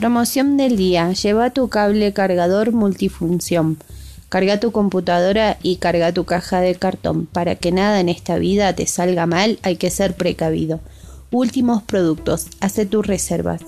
Promoción del día. Lleva tu cable cargador multifunción. Carga tu computadora y carga tu caja de cartón. Para que nada en esta vida te salga mal hay que ser precavido. Últimos productos. Hace tus reservas.